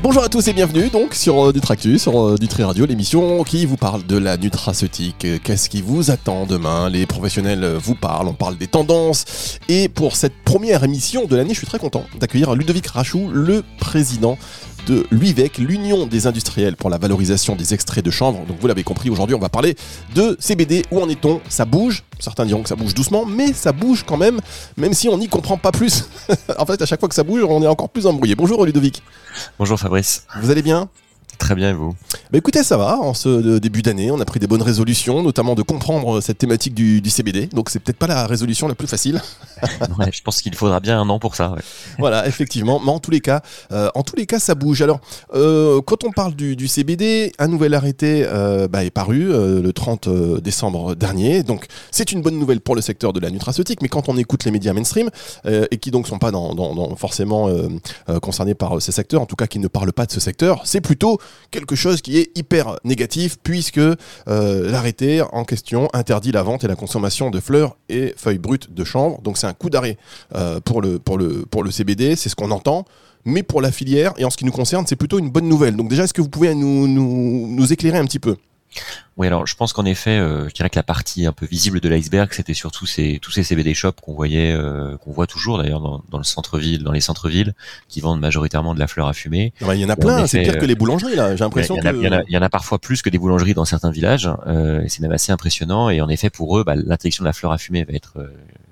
Bonjour à tous et bienvenue donc sur euh, Nutractu, sur euh, Nutri Radio, l'émission qui vous parle de la nutraceutique. Euh, Qu'est-ce qui vous attend demain? Les professionnels vous parlent, on parle des tendances. Et pour cette première émission de l'année, je suis très content d'accueillir Ludovic Rachou, le président de l'UIVEC, l'Union des industriels pour la valorisation des extraits de chanvre. Donc vous l'avez compris, aujourd'hui on va parler de CBD. Où en est-on? Ça bouge, certains diront que ça bouge doucement, mais ça bouge quand même, même si on n'y comprend pas plus. en fait, à chaque fois que ça bouge, on est encore plus embrouillé. Bonjour Ludovic. Bonjour Fabrice. Vous allez bien? Très bien et vous bah écoutez, ça va. En ce début d'année, on a pris des bonnes résolutions, notamment de comprendre cette thématique du, du CBD. Donc c'est peut-être pas la résolution la plus facile. ouais, je pense qu'il faudra bien un an pour ça. Ouais. Voilà, effectivement. Mais en tous les cas, euh, en tous les cas, ça bouge. Alors, euh, quand on parle du, du, CBD, un nouvel arrêté euh, bah, est paru euh, le 30 décembre dernier. Donc c'est une bonne nouvelle pour le secteur de la nutraceutique. Mais quand on écoute les médias mainstream euh, et qui donc sont pas dans, dans, dans forcément concernés par ces secteurs, en tout cas qui ne parlent pas de ce secteur, c'est plutôt quelque chose qui est hyper négatif puisque euh, l'arrêté en question interdit la vente et la consommation de fleurs et feuilles brutes de chanvre. Donc c'est un coup d'arrêt euh, pour, le, pour, le, pour le CBD, c'est ce qu'on entend. Mais pour la filière et en ce qui nous concerne, c'est plutôt une bonne nouvelle. Donc déjà, est-ce que vous pouvez nous, nous, nous éclairer un petit peu? Oui, alors je pense qu'en effet, euh, je dirais que la partie un peu visible de l'iceberg, c'était surtout ces, tous ces CBD shops qu'on voyait, euh, qu'on voit toujours d'ailleurs dans, dans, le centre-ville, dans les centres-villes, qui vendent majoritairement de la fleur à fumer. Il y en a plein, c'est pire que les boulangeries là. J'ai l'impression que il y, en a, y en a parfois plus que des boulangeries dans certains villages. Euh, et c'est même assez impressionnant. Et en effet, pour eux, bah, l'interdiction de la fleur à fumer va être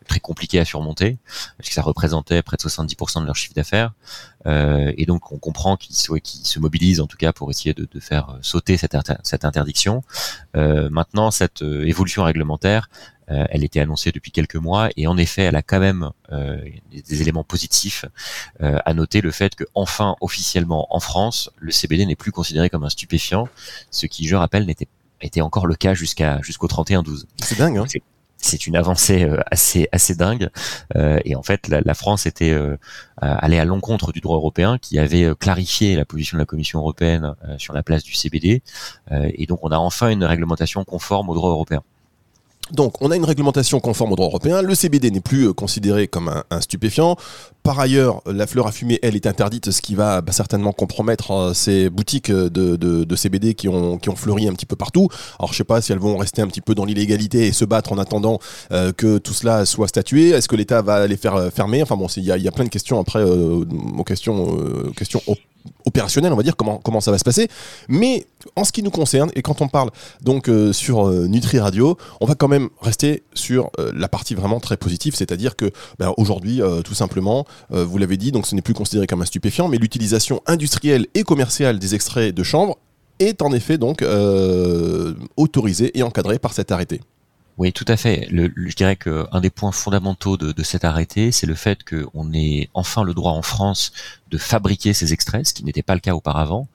très compliqué à surmonter, parce que ça représentait près de 70% de leur chiffre d'affaires. Euh, et donc on comprend qu'ils qu se, mobilisent en tout cas pour essayer de, de faire sauter cette interdiction. Euh, maintenant, cette euh, évolution réglementaire, euh, elle était annoncée depuis quelques mois et en effet, elle a quand même euh, des éléments positifs à noter le fait que enfin officiellement en France, le CBD n'est plus considéré comme un stupéfiant, ce qui, je rappelle, n'était était encore le cas jusqu'à jusqu'au 31-12. C'est dingue. Hein c'est une avancée euh, assez assez dingue euh, et en fait la, la France était euh, allée à l'encontre du droit européen qui avait clarifié la position de la Commission européenne sur la place du CBD et donc on a enfin une réglementation conforme au droit européen. Donc, on a une réglementation conforme au droit européen. Le CBD n'est plus considéré comme un, stupéfiant. Par ailleurs, la fleur à fumer, elle, est interdite, ce qui va bah, certainement compromettre euh, ces boutiques de, de, CBD qui ont, qui ont fleuri un petit peu partout. Alors, je sais pas si elles vont rester un petit peu dans l'illégalité et se battre en attendant euh, que tout cela soit statué. Est-ce que l'État va les faire fermer? Enfin bon, il y a, plein de questions après euh, aux questions, euh, questions opérationnel, on va dire, comment, comment ça va se passer. Mais en ce qui nous concerne, et quand on parle donc euh, sur euh, Nutri Radio, on va quand même rester sur euh, la partie vraiment très positive, c'est-à-dire que ben, aujourd'hui, tout simplement, vous l'avez dit, donc ce n'est plus considéré comme un stupéfiant, mais l'utilisation industrielle et commerciale des extraits de chanvre est en effet donc autorisée et encadrée par cet arrêté. Oui, tout à fait. Je dirais qu'un des points fondamentaux de, de cet arrêté, c'est le fait qu'on ait enfin le droit en France de fabriquer ces extraits, ce qui n'était pas le cas auparavant,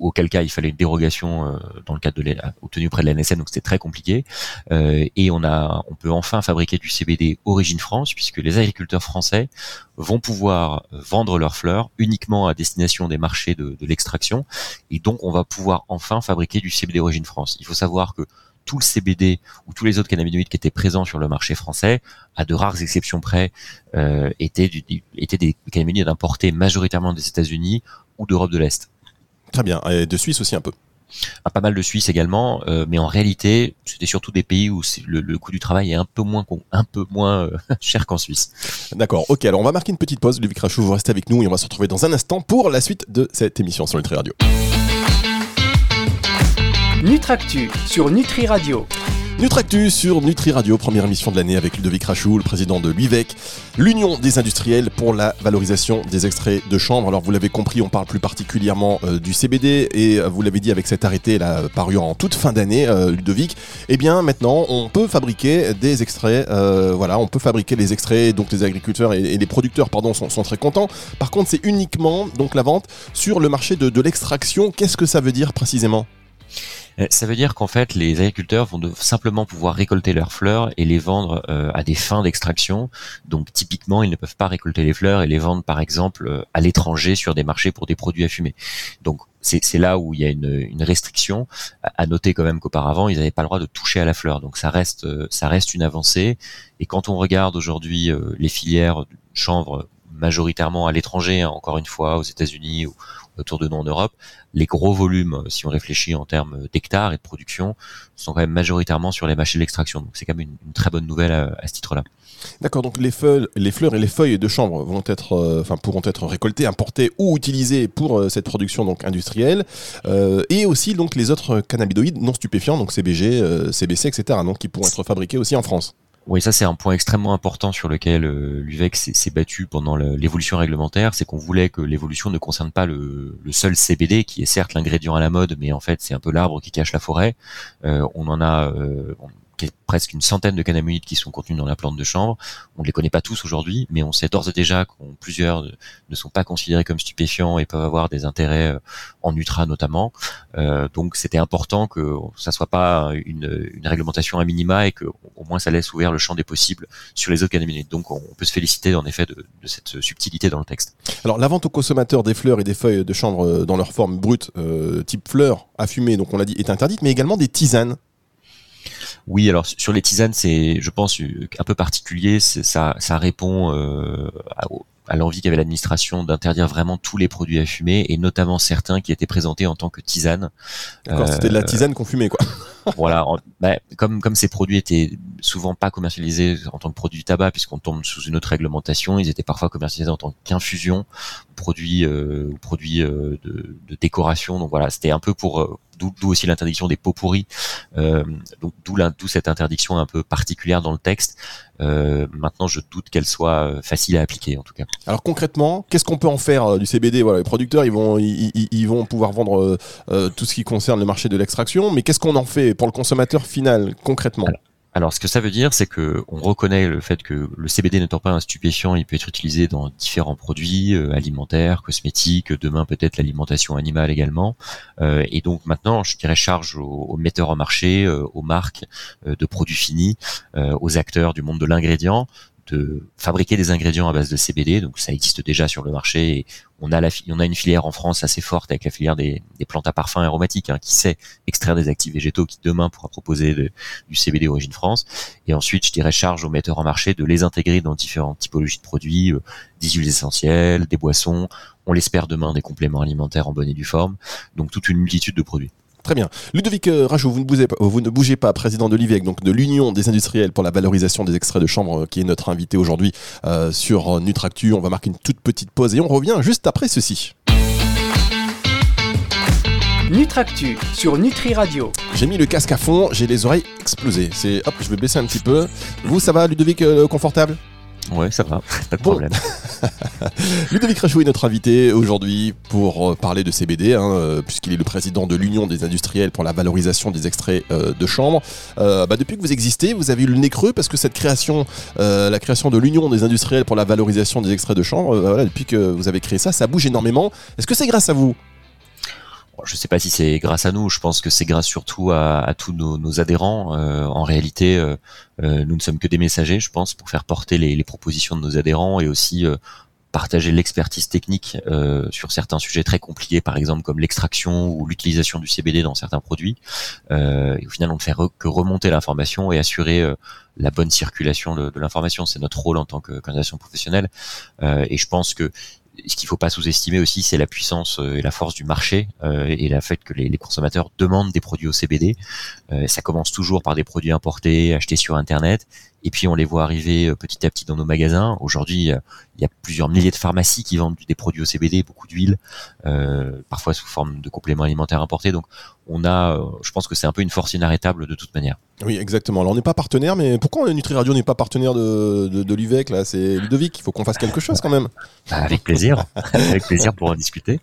auquel cas il fallait une dérogation euh, dans le cadre de obtenue près de la NSN, donc c'était très compliqué. Euh, et on a, on peut enfin fabriquer du CBD origine France, puisque les agriculteurs français vont pouvoir vendre leurs fleurs uniquement à destination des marchés de, de l'extraction, et donc on va pouvoir enfin fabriquer du CBD origine France. Il faut savoir que tout le CBD ou tous les autres cannabinoïdes qui étaient présents sur le marché français, à de rares exceptions près, euh, étaient, du, étaient des cannabinoïdes importés majoritairement des États-Unis ou d'Europe de l'Est. Très bien, et de Suisse aussi un peu. Ah, pas mal de Suisse également, euh, mais en réalité, c'était surtout des pays où le, le, coût du travail est un peu moins, un peu moins euh, cher qu'en Suisse. D'accord, ok, alors on va marquer une petite pause, Ludovic Rachou, vous restez avec nous et on va se retrouver dans un instant pour la suite de cette émission sur Nutri Radio. Nutractu sur Nutri Radio. Nutractu sur Nutri Radio, première émission de l'année avec Ludovic Rachou, le président de l'UIVEC, l'Union des industriels pour la valorisation des extraits de chanvre. Alors vous l'avez compris, on parle plus particulièrement euh, du CBD et euh, vous l'avez dit avec cet arrêté là, paru en toute fin d'année, euh, Ludovic. Eh bien maintenant, on peut fabriquer des extraits. Voilà, on peut fabriquer les extraits. Donc les agriculteurs et, les producteurs, pardon, sont, très contents. Par contre, c'est uniquement donc la vente sur le marché de, l'extraction. Qu'est-ce que ça veut dire précisément? Ça veut dire qu'en fait, les agriculteurs vont simplement pouvoir récolter leurs fleurs et les vendre euh, à des fins d'extraction. Donc, typiquement, ils ne peuvent pas récolter les fleurs et les vendre, par exemple, euh, à l'étranger sur des marchés pour des produits à fumer. Donc, c'est là où il y a une, restriction. À noter quand même qu'auparavant, ils n'avaient pas le droit de toucher à la fleur. Donc, ça reste, ça reste une avancée. Et quand on regarde aujourd'hui les filières chanvre majoritairement à l'étranger, hein, encore une fois, aux États-Unis ou autour de nous en Europe, les gros volumes, si on réfléchit en termes d'hectares et de production, sont quand même majoritairement sur les machines d'extraction. Donc c'est quand même une, très bonne nouvelle à, ce titre-là. D'accord, donc les, feuilles, les fleurs et les feuilles de chanvre euh, pourront être récoltées, importées ou utilisées pour euh, cette production donc industrielle, euh, et aussi donc les autres cannabinoïdes non stupéfiants, donc CBG, CBC, etc., donc qui pourront être fabriqués aussi en France. Oui, ça c'est un point extrêmement important sur lequel euh, l'UVEC s'est battu pendant l'évolution réglementaire, c'est qu'on voulait que l'évolution ne concerne pas le, seul CBD, qui est certes l'ingrédient à la mode, mais en fait c'est un peu l'arbre qui cache la forêt. Euh, on en a, euh, presque une centaine de cannabinoïdes qui sont contenus dans la plante de chanvre. On ne les connaît pas tous aujourd'hui, mais on sait d'ores et déjà que plusieurs ne sont pas considérés comme stupéfiants et peuvent avoir des intérêts euh, en ultra notamment. Euh, donc c'était important que ça soit pas une, réglementation à minima et que au moins ça laisse ouvert le champ des possibles sur les autres cannabinoïdes. Donc on peut se féliciter en effet de, cette subtilité dans le texte. Alors la vente aux consommateurs des fleurs et des feuilles de chanvre euh, dans leur forme brute, type fleurs à fumer, donc on l'a dit, est interdite, mais également des tisanes. Oui, alors sur les tisanes, c'est, je pense, un peu particulier. Ça, ça répond euh, à, à l'envie qu'avait l'administration d'interdire vraiment tous les produits à fumer et notamment certains qui étaient présentés en tant que tisane. D'accord, c'était de la euh, tisane qu'on fumait quoi. Voilà, bah, comme comme ces produits étaient souvent pas commercialisés en tant que produits du tabac puisqu'on tombe sous une autre réglementation, ils étaient parfois commercialisés en tant qu'infusion, produits euh, produits euh, de, de, décoration. Donc voilà, c'était un peu pour euh, d'où aussi l'interdiction des pots pourris. Euh, donc d'où cette interdiction un peu particulière dans le texte. Euh, maintenant, je doute qu'elle soit facile à appliquer en tout cas. Alors concrètement, qu'est-ce qu'on peut en faire du CBD Voilà, les producteurs, ils vont ils, ils vont pouvoir vendre tout ce qui concerne le marché de l'extraction, mais qu'est-ce qu'on en fait? Pour le consommateur final concrètement alors, ce que ça veut dire, c'est que on reconnaît le fait que le CBD n'étant pas un stupéfiant, il peut être utilisé dans différents produits euh, alimentaires, cosmétiques, demain peut-être l'alimentation animale également. Euh, et donc maintenant, je dirais charge aux, metteurs en marché, euh, aux marques de produits finis, aux acteurs du monde de l'ingrédient de fabriquer des ingrédients à base de CBD, donc ça existe déjà sur le marché. On a une filière en France assez forte avec la filière des, plantes à parfum aromatiques hein, qui sait extraire des actifs végétaux qui demain pourra proposer du CBD origine France. Et ensuite, je dirais charge aux metteurs en marché de les intégrer dans différentes typologies de produits, euh, des huiles essentielles, des boissons. On l'espère demain des compléments alimentaires en bonne et due forme. Donc toute une multitude de produits. Très bien. Ludovic euh, Rajou, vous ne bougez pas, vous ne bougez pas président de l'IVEC, donc de l'Union des industriels pour la valorisation des extraits de chambre, euh, qui est notre invité aujourd'hui euh, sur Nutractu. On va marquer une toute petite pause et on revient juste après ceci. Nutractu sur Nutri Radio. J'ai mis le casque à fond, j'ai les oreilles explosées. C'est hop, je vais baisser un petit peu. Vous, ça va, Ludovic, confortable? Ouais, ça va, pas de problème. Ludovic Rachou est notre invité aujourd'hui pour euh, parler de CBD, hein, euh, puisqu'il est le président de l'Union des industriels pour la valorisation des extraits euh, de chambre. bah, depuis que vous existez, vous avez eu le nez creux parce que cette création, la création de l'Union des industriels pour la valorisation des extraits de chambre, voilà, depuis que vous avez créé ça, ça bouge énormément. Est-ce que c'est grâce à vous je ne sais pas si c'est grâce à nous, je pense que c'est grâce surtout à, tous nos, adhérents. Euh, en réalité, euh, euh, nous ne sommes que des messagers, je pense, pour faire porter les, propositions de nos adhérents et aussi partager l'expertise technique sur certains sujets très compliqués, par exemple comme l'extraction ou l'utilisation du CBD dans certains produits. et au final, on ne fait que remonter l'information et assurer la bonne circulation de, l'information. C'est notre rôle en tant qu'organisation professionnelle. et je pense que ce qu'il faut pas sous-estimer aussi, c'est la puissance euh, et la force du marché euh, et le fait que les, consommateurs demandent des produits au CBD. Euh, ça commence toujours par des produits importés, achetés sur Internet, et puis on les voit arriver petit à petit dans nos magasins. Aujourd'hui, il y a plusieurs milliers de pharmacies qui vendent des produits au CBD, beaucoup d'huile, parfois sous forme de compléments alimentaires importés. Donc on a, je pense que c'est un peu une force inarrêtable de toute manière. Oui, exactement. Alors on n'est pas partenaire, mais pourquoi Nutri Radio n'est pas partenaire de, de, l'UVEC là? C'est Ludovic, il faut qu'on fasse quelque chose quand même. Bah, avec plaisir, avec plaisir pour en discuter.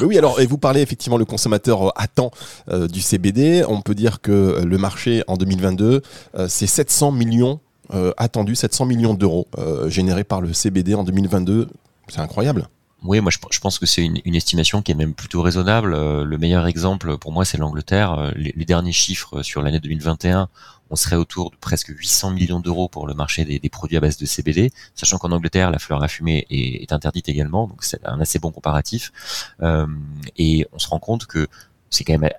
Oui, alors et vous parlez effectivement le consommateur attend euh, du CBD. On peut dire que le marché en 2022, euh, c'est 700 millions euh, attendus, 700 millions d'euros générés par le CBD en 2022. C'est incroyable. Oui, moi je, pense que c'est une, estimation qui est même plutôt raisonnable. Euh, le meilleur exemple pour moi c'est l'Angleterre. Euh, les, derniers chiffres sur l'année 2021, on serait autour de presque 800 millions d'euros pour le marché des, produits à base de CBD, sachant qu'en Angleterre la fleur à fumer est, interdite également, donc c'est un assez bon comparatif. Euh, et on se rend compte que c'est quand même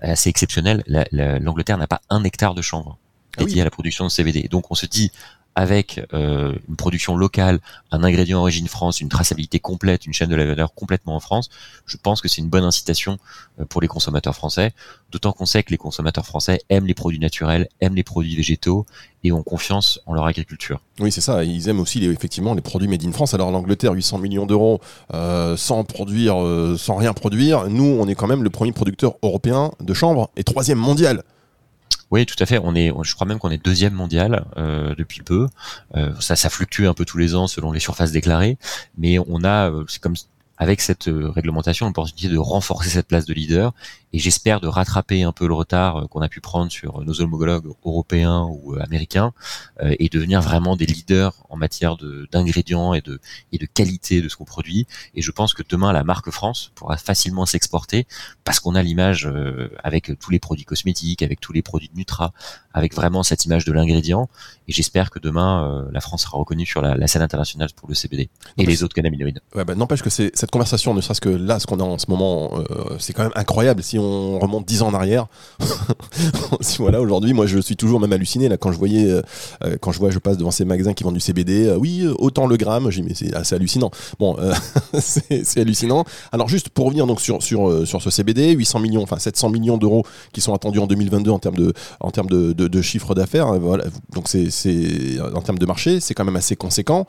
assez exceptionnel. L'Angleterre n'a pas un hectare de chanvre ah dédié à la production de CBD. Donc on se dit avec euh, une production locale, un ingrédient origine France, une traçabilité complète, une chaîne de la valeur complètement en France, je pense que c'est une bonne incitation euh, pour les consommateurs français, d'autant qu'on sait que les consommateurs français aiment les produits naturels, aiment les produits végétaux et ont confiance en leur agriculture. Oui, c'est ça, ils aiment aussi les, effectivement les produits made in France. Alors l'Angleterre, 800 millions d'euros euh, sans produire, sans rien produire, nous on est quand même le premier producteur européen de chanvre et troisième mondial. Oui, tout à fait. On est, je crois même qu'on est deuxième mondial euh, depuis peu. Euh, ça, ça fluctue un peu tous les ans selon les surfaces déclarées, mais on a, euh, c'est comme avec cette réglementation l'opportunité de renforcer cette place de leader et j'espère de rattraper un peu le retard euh, qu'on a pu prendre sur nos homologues européens ou euh, américains et devenir vraiment des leaders en matière d'ingrédients et de, et de qualité de ce qu'on produit. Et je pense que demain, la marque France pourra facilement s'exporter parce qu'on a l'image avec tous les produits cosmétiques, avec tous les produits de Nutra, avec vraiment cette image de l'ingrédient. Et j'espère que demain, la France sera reconnue sur la, scène internationale pour le CBD et les autres cannabinoïdes. Ouais, bah, N'empêche que cette conversation, ne serait-ce que là, ce qu'on a en ce moment, euh, c'est quand même incroyable. Si on remonte dix ans en arrière, voilà, aujourd'hui, moi, je suis toujours même halluciné là quand je voyais, euh, euh, quand je vois, je passe devant ces magasins qui vendent du CBD. oui, autant le gramme. J'ai mais c'est assez hallucinant. Bon, c'est hallucinant. Alors juste pour revenir donc sur sur sur ce CBD, 800 millions, enfin 700 millions d'euros qui sont attendus en 2022 en termes de en termes de, chiffre d'affaires. Voilà, donc c'est en termes de marché, c'est quand même assez conséquent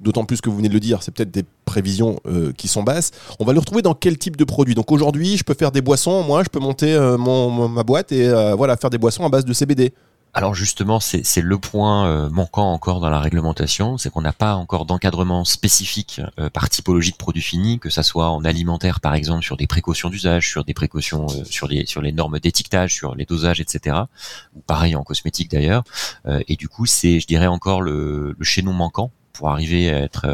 d'autant plus que vous venez de le dire, c'est peut-être des prévisions euh, qui sont basses. On va le retrouver dans quel type de produit? Donc aujourd'hui, je peux faire des boissons, moi je peux monter euh, ma boîte et euh, voilà faire des boissons à base de CBD. Alors justement, c'est le point manquant encore dans la réglementation, c'est qu'on n'a pas encore d'encadrement spécifique par typologie de produits finis, que ça soit en alimentaire par exemple sur des précautions d'usage, sur des précautions sur les normes d'étiquetage, sur les dosages, etc. Ou pareil en cosmétique d'ailleurs. et du coup, c'est je dirais encore le, le chaînon manquant pour arriver à être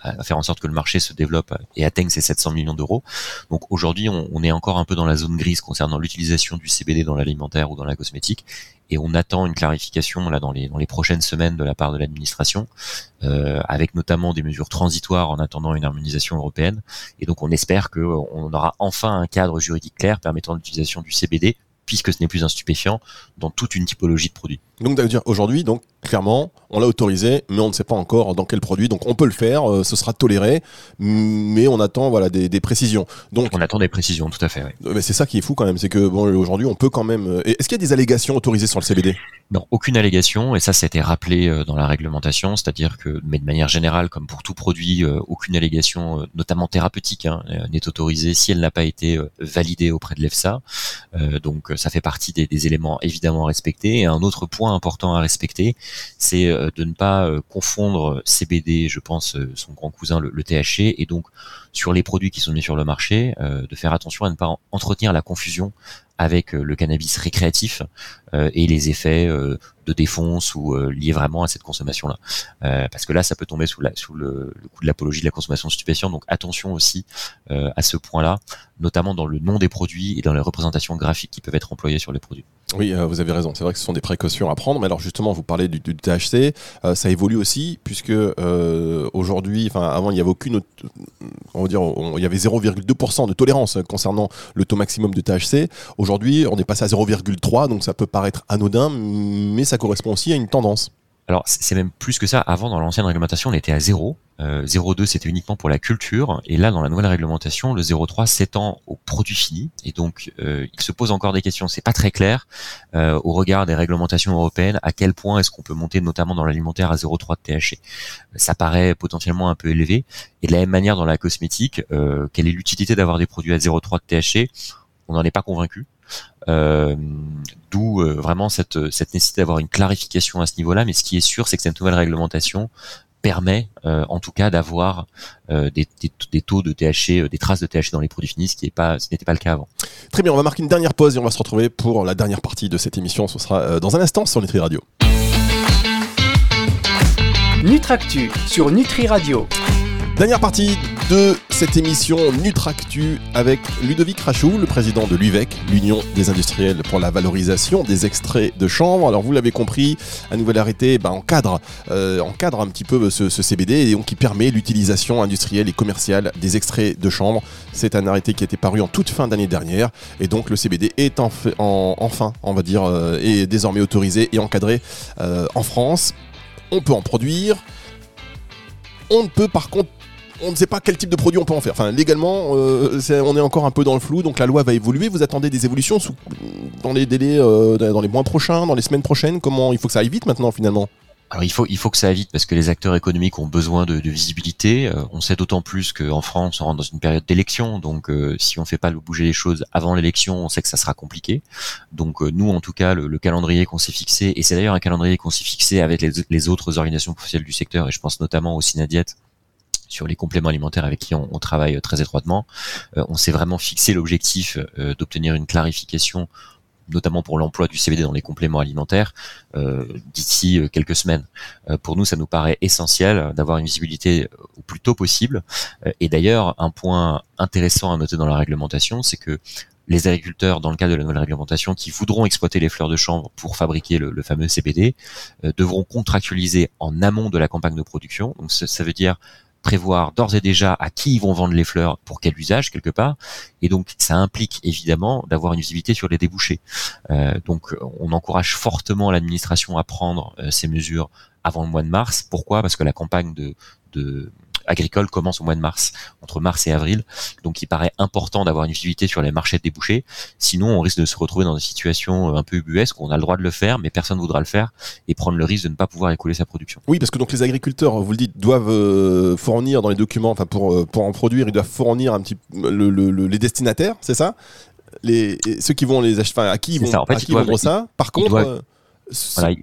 à, faire en sorte que le marché se développe et atteigne ces 700 millions d'euros. Donc aujourd'hui, on, est encore un peu dans la zone grise concernant l'utilisation du CBD dans l'alimentaire ou dans la cosmétique, et on attend une clarification là dans les prochaines semaines de la part de l'administration, euh, avec notamment des mesures transitoires en attendant une harmonisation européenne. Et donc on espère que on aura enfin un cadre juridique clair permettant l'utilisation du CBD puisque ce n'est plus un stupéfiant dans toute une typologie de produits. Donc dire aujourd'hui, donc clairement, on l'a autorisé, mais on ne sait pas encore dans quel produit. Donc on peut le faire, euh, ce sera toléré, mais on attend voilà des, précisions. Donc on attend des précisions, tout à fait. Mais c'est ça qui est fou quand même, c'est que bon aujourd'hui on peut quand même. Euh, est-ce qu'il y a des allégations autorisées sur le CBD Non, aucune allégation, et ça, ça a été rappelé euh, dans la réglementation, c'est-à-dire que, mais de manière générale, comme pour tout produit, aucune allégation, notamment thérapeutique, hein, n'est autorisée si elle n'a pas été validée auprès de l'EFSA. donc ça fait partie des, éléments évidemment à respecter. Et un autre point important à respecter, c'est euh, de ne pas euh, confondre CBD, je pense, euh, son grand cousin, le, THC, et donc sur les produits qui sont mis sur le marché, de faire attention à ne pas entretenir la confusion avec le cannabis récréatif et les effets de défonce ou liés vraiment à cette consommation là parce que là ça peut tomber sous, sous le, coup de l'apologie de la consommation stupéfiante donc attention aussi à ce point là notamment dans le nom des produits et dans les représentations graphiques qui peuvent être employées sur les produits oui, euh, vous avez raison. C'est vrai que ce sont des précautions à prendre. Mais alors justement, vous parlez du, THC, euh, ça évolue aussi puisque euh, aujourd'hui, enfin avant, il n'y avait aucune, on va dire, il y avait 0,2% de tolérance concernant le taux maximum de THC. Aujourd'hui, on est passé à 0,3, donc ça peut paraître anodin, mais ça correspond aussi à une tendance. Alors c'est même plus que ça. Avant, dans l'ancienne réglementation, on était à 0. Euh, 0,2 c'était uniquement pour la culture. Et là, dans la nouvelle réglementation, le 0,3 s'étend aux produits finis. Et donc, euh, il se pose encore des questions. C'est pas très clair euh, au regard des réglementations européennes à quel point est-ce qu'on peut monter, notamment dans l'alimentaire, à 0,3 de THC. Ça paraît potentiellement un peu élevé. Et de la même manière, dans la cosmétique, euh, quelle est l'utilité d'avoir des produits à 0,3 de THC On n'en est pas convaincu. Euh, d'où euh, vraiment cette, cette nécessité d'avoir une clarification à ce niveau-là. Mais ce qui est sûr, c'est que cette nouvelle réglementation permet euh, en tout cas d'avoir des, des, taux de THC, des traces de THC dans les produits finis, ce qui n'était pas le cas avant. Très bien, on va marquer une dernière pause et on va se retrouver pour la dernière partie de cette émission. Ce sera dans un instant sur Nutri Radio. Nutractu sur Nutri Radio. Dernière partie de cette émission Nutractu avec Ludovic Rachou, le président de l'UVEC, l'Union des industriels pour la valorisation des extraits de chanvre. Alors vous l'avez compris, un nouvel arrêté encadre, euh, encadre un petit peu ce, CBD et donc qui permet l'utilisation industrielle et commerciale des extraits de chanvre. C'est un arrêté qui a été paru en toute fin d'année dernière et donc le CBD est en, enfin, on va dire, euh, est désormais autorisé et encadré euh, en France. On peut en produire. On ne peut par contre on ne sait pas quel type de produit on peut en faire. Enfin, légalement, euh, on est encore un peu dans le flou, donc la loi va évoluer. Vous attendez des évolutions dans les délais, euh, dans les mois prochains, dans les semaines prochaines? Comment il faut que ça aille vite maintenant, finalement? Alors il faut il faut que ça aille vite parce que les acteurs économiques ont besoin de, visibilité. Euh, on sait d'autant plus qu'en France on rentre dans une période d'élection, donc si on fait pas bouger les choses avant l'élection, on sait que ça sera compliqué. Donc nous en tout cas le, calendrier qu'on s'est fixé et c'est d'ailleurs un calendrier qu'on s'est fixé avec les, autres organisations professionnelles du secteur et je pense notamment au Synadiet sur les compléments alimentaires avec qui on, travaille euh, très étroitement. Euh, on s'est vraiment fixé l'objectif euh, d'obtenir une clarification notamment pour l'emploi du CBD dans les compléments alimentaires, d'ici quelques semaines. pour nous, ça nous paraît essentiel d'avoir une visibilité au plus tôt possible. et d'ailleurs, un point intéressant à noter dans la réglementation, c'est que les agriculteurs, dans le cadre de la nouvelle réglementation, qui voudront exploiter les fleurs de chanvre pour fabriquer le, fameux CBD, devront contractualiser en amont de la campagne de production. Donc ça veut dire prévoir d'ores et déjà à qui ils vont vendre les fleurs, pour quel usage quelque part, et donc ça implique évidemment d'avoir une visibilité sur les débouchés. Euh, donc on encourage fortement l'administration à prendre euh, ces mesures avant le mois de mars. Pourquoi? Parce que la campagne de, de agricole commence au mois de mars, entre mars et avril. Donc il paraît important d'avoir une visibilité sur les marchés débouchés. Sinon, on risque de se retrouver dans une situation un peu ubuesque où on a le droit de le faire, mais personne ne voudra le faire et prendre le risque de ne pas pouvoir écouler sa production. Oui, parce que donc les agriculteurs, vous le dites, doivent euh, fournir dans les documents, enfin pour, euh, pour en produire, ils doivent fournir un petit le, les destinataires, c'est ça? Les, ceux qui vont les acheter, à qui ils vont, ça. En fait, vendre ça? Par contre, euh, euh,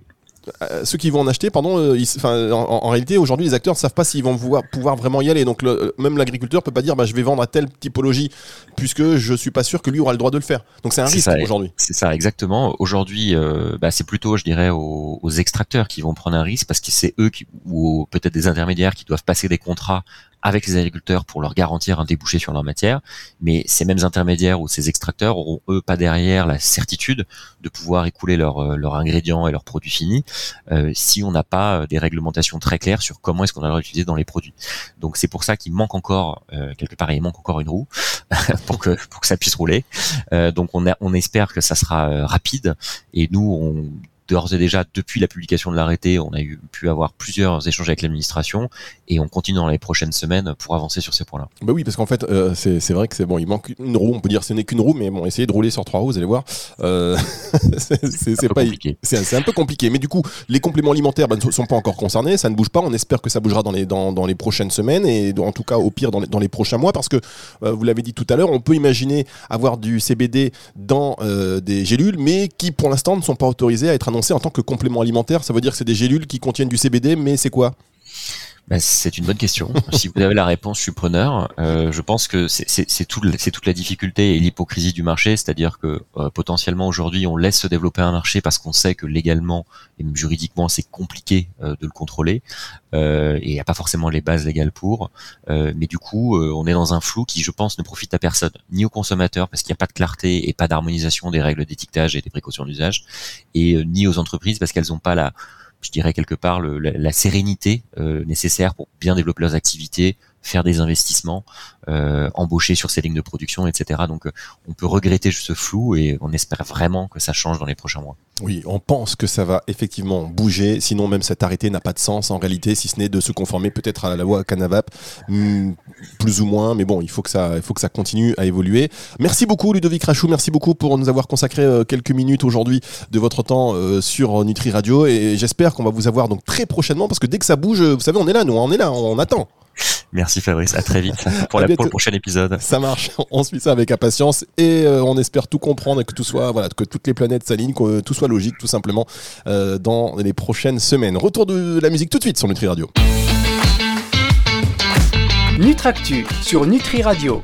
ceux qui vont en acheter, pardon, euh, en, réalité, aujourd'hui, les acteurs ne savent pas s'ils vont pouvoir, vraiment y aller. Donc, même l'agriculteur peut pas dire, bah, je vais vendre à telle typologie, puisque je suis pas sûr que lui aura le droit de le faire. Donc, c'est un risque aujourd'hui. C'est ça, exactement. Aujourd'hui, euh, bah, c'est plutôt, je dirais, aux, extracteurs qui vont prendre un risque, parce que c'est eux qui, ou peut-être des intermédiaires qui doivent passer des contrats avec les agriculteurs pour leur garantir un débouché sur leur matière, mais ces mêmes intermédiaires ou ces extracteurs auront eux pas derrière la certitude de pouvoir écouler leurs euh, ingrédients et leurs produits finis euh, si on n'a pas euh, des réglementations très claires sur comment est-ce qu'on va leur utiliser dans les produits. Donc c'est pour ça qu'il manque encore quelque part il manque encore une roue pour que pour que ça puisse rouler. donc on on espère que ça sera rapide et nous on d'ores et déjà, depuis la publication de l'arrêté, on a eu, pu avoir plusieurs échanges avec l'administration et on continue dans les prochaines semaines pour avancer sur ces points-là. Bah oui, parce qu'en fait, euh, c'est vrai que c'est bon, il manque une roue, on peut dire ce n'est qu'une roue, mais bon, essayez de rouler sur trois roues, vous allez voir. Euh, c'est pas compliqué. C'est un peu compliqué. Mais du coup, les compléments alimentaires bah, ne sont pas encore concernés, ça ne bouge pas. On espère que ça bougera dans les, dans, dans les prochaines semaines et en tout cas, au pire, dans les, dans les prochains mois, parce que euh, vous l'avez dit tout à l'heure, on peut imaginer avoir du CBD dans des gélules, mais qui pour l'instant ne sont pas autorisées à être annoncées en tant que complément alimentaire. Ça veut dire que c'est des gélules qui contiennent du CBD, mais c'est quoi? Ben, c'est une bonne question. si vous avez la réponse, je suis preneur. Euh, je pense que c'est tout, toute la difficulté et l'hypocrisie du marché, c'est-à-dire que euh, potentiellement aujourd'hui on laisse se développer un marché parce qu'on sait que légalement et juridiquement c'est compliqué euh, de le contrôler et il n'y a pas forcément les bases légales pour. mais du coup, on est dans un flou qui, je pense, ne profite à personne, ni aux consommateurs parce qu'il n'y a pas de clarté et pas d'harmonisation des règles d'étiquetage et des précautions d'usage, et ni aux entreprises parce qu'elles n'ont pas la je dirais quelque part la, sérénité euh, nécessaire pour bien développer leurs activités, faire des investissements, euh, embaucher sur ces lignes de production, etc. Donc euh, on peut regretter ce flou et on espère vraiment que ça change dans les prochains mois. Oui, on pense que ça va effectivement bouger, sinon même cet arrêté n'a pas de sens en réalité, si ce n'est de se conformer peut-être à la loi Canavap, hmm, plus ou moins, mais bon, il faut que ça, il faut que ça continue à évoluer. Merci beaucoup Ludovic Rachou, merci beaucoup pour nous avoir consacré euh, quelques minutes aujourd'hui de votre temps sur Nutri Radio et j'espère qu'on va vous avoir donc très prochainement parce que dès que ça bouge, vous savez, on est là, nous, on est là, on attend. Merci Fabrice, à très vite pour, la, le prochain épisode. Ça marche, on suit ça avec impatience et euh, on espère tout comprendre et que tout soit, voilà, que toutes les planètes s'alignent, que tout soit logique tout simplement euh, dans les prochaines semaines. Retour de la musique tout de suite sur Nutri Radio. Nutractu sur Nutri Radio.